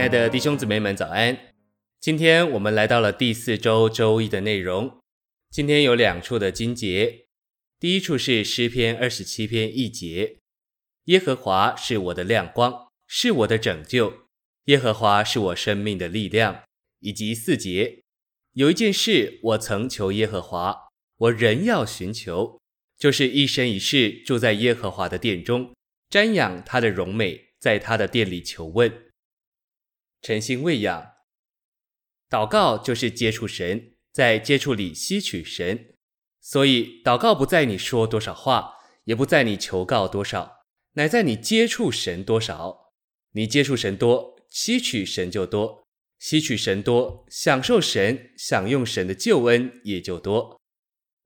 亲爱的弟兄姊妹们，早安！今天我们来到了第四周周一的内容。今天有两处的经节，第一处是诗篇二十七篇一节：“耶和华是我的亮光，是我的拯救；耶和华是我生命的力量。”以及四节：“有一件事我曾求耶和华，我仍要寻求，就是一生一世住在耶和华的殿中，瞻仰他的荣美，在他的殿里求问。”诚心喂养，祷告就是接触神，在接触里吸取神。所以，祷告不在你说多少话，也不在你求告多少，乃在你接触神多少。你接触神多，吸取神就多；吸取神多，享受神、享用神的救恩也就多。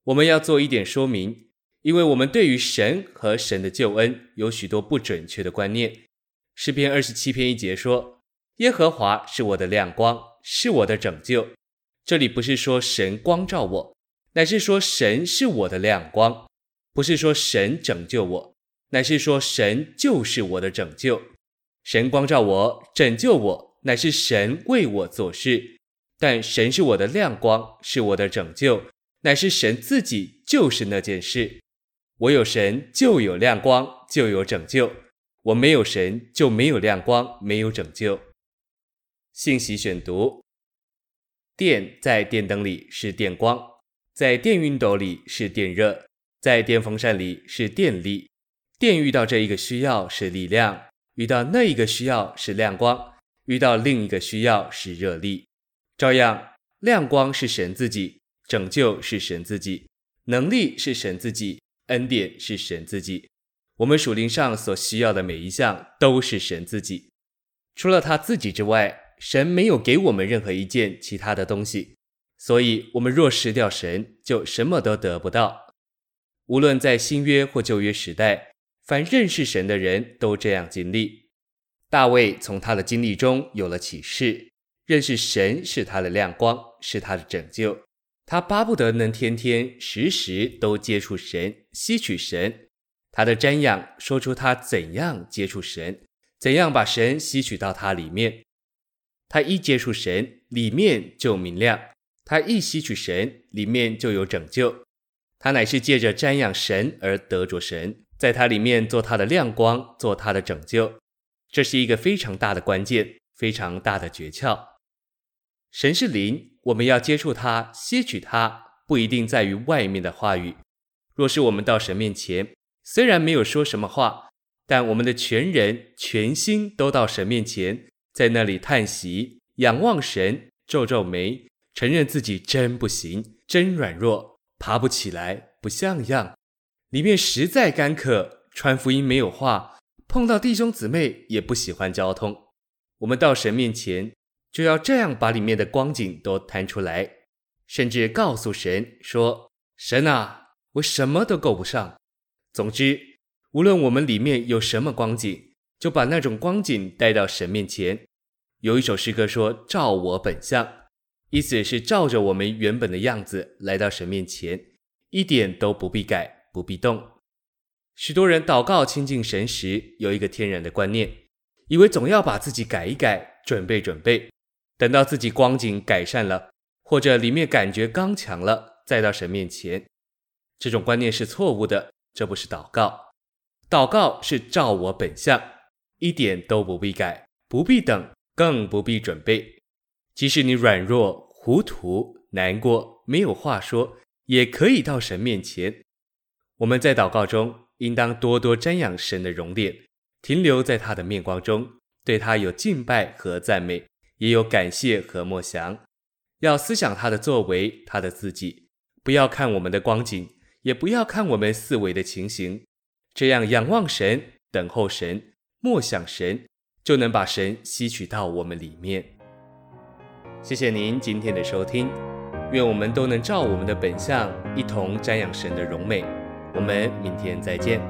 我们要做一点说明，因为我们对于神和神的救恩有许多不准确的观念。诗篇二十七篇一节说。耶和华是我的亮光，是我的拯救。这里不是说神光照我，乃是说神是我的亮光；不是说神拯救我，乃是说神就是我的拯救。神光照我，拯救我，乃是神为我做事。但神是我的亮光，是我的拯救，乃是神自己就是那件事。我有神，就有亮光，就有拯救；我没有神，就没有亮光，没有拯救。信息选读：电在电灯里是电光，在电熨斗里是电热，在电风扇里是电力。电遇到这一个需要是力量，遇到那一个需要是亮光，遇到另一个需要是热力。照样，亮光是神自己，拯救是神自己，能力是神自己，恩典是神自己。我们属灵上所需要的每一项都是神自己，除了他自己之外。神没有给我们任何一件其他的东西，所以我们若失掉神，就什么都得不到。无论在新约或旧约时代，凡认识神的人都这样经历。大卫从他的经历中有了启示，认识神是他的亮光，是他的拯救。他巴不得能天天时时都接触神，吸取神。他的瞻仰说出他怎样接触神，怎样把神吸取到他里面。他一接触神，里面就明亮；他一吸取神，里面就有拯救。他乃是借着瞻仰神而得着神，在他里面做他的亮光，做他的拯救。这是一个非常大的关键，非常大的诀窍。神是灵，我们要接触他，吸取他，不一定在于外面的话语。若是我们到神面前，虽然没有说什么话，但我们的全人、全心都到神面前。在那里叹息，仰望神，皱皱眉，承认自己真不行，真软弱，爬不起来，不像样。里面实在干渴，传福音没有话，碰到弟兄姊妹也不喜欢交通。我们到神面前，就要这样把里面的光景都摊出来，甚至告诉神说：“神啊，我什么都够不上。”总之，无论我们里面有什么光景。就把那种光景带到神面前。有一首诗歌说：“照我本相”，意思是照着我们原本的样子来到神面前，一点都不必改，不必动。许多人祷告亲近神时，有一个天然的观念，以为总要把自己改一改，准备准备，等到自己光景改善了，或者里面感觉刚强了，再到神面前。这种观念是错误的，这不是祷告。祷告是照我本相。一点都不必改，不必等，更不必准备。即使你软弱、糊涂、难过，没有话说，也可以到神面前。我们在祷告中，应当多多瞻仰神的容脸，停留在他的面光中，对他有敬拜和赞美，也有感谢和默想。要思想他的作为，他的自己，不要看我们的光景，也不要看我们四围的情形。这样仰望神，等候神。莫想神，就能把神吸取到我们里面。谢谢您今天的收听，愿我们都能照我们的本相，一同瞻仰神的荣美。我们明天再见。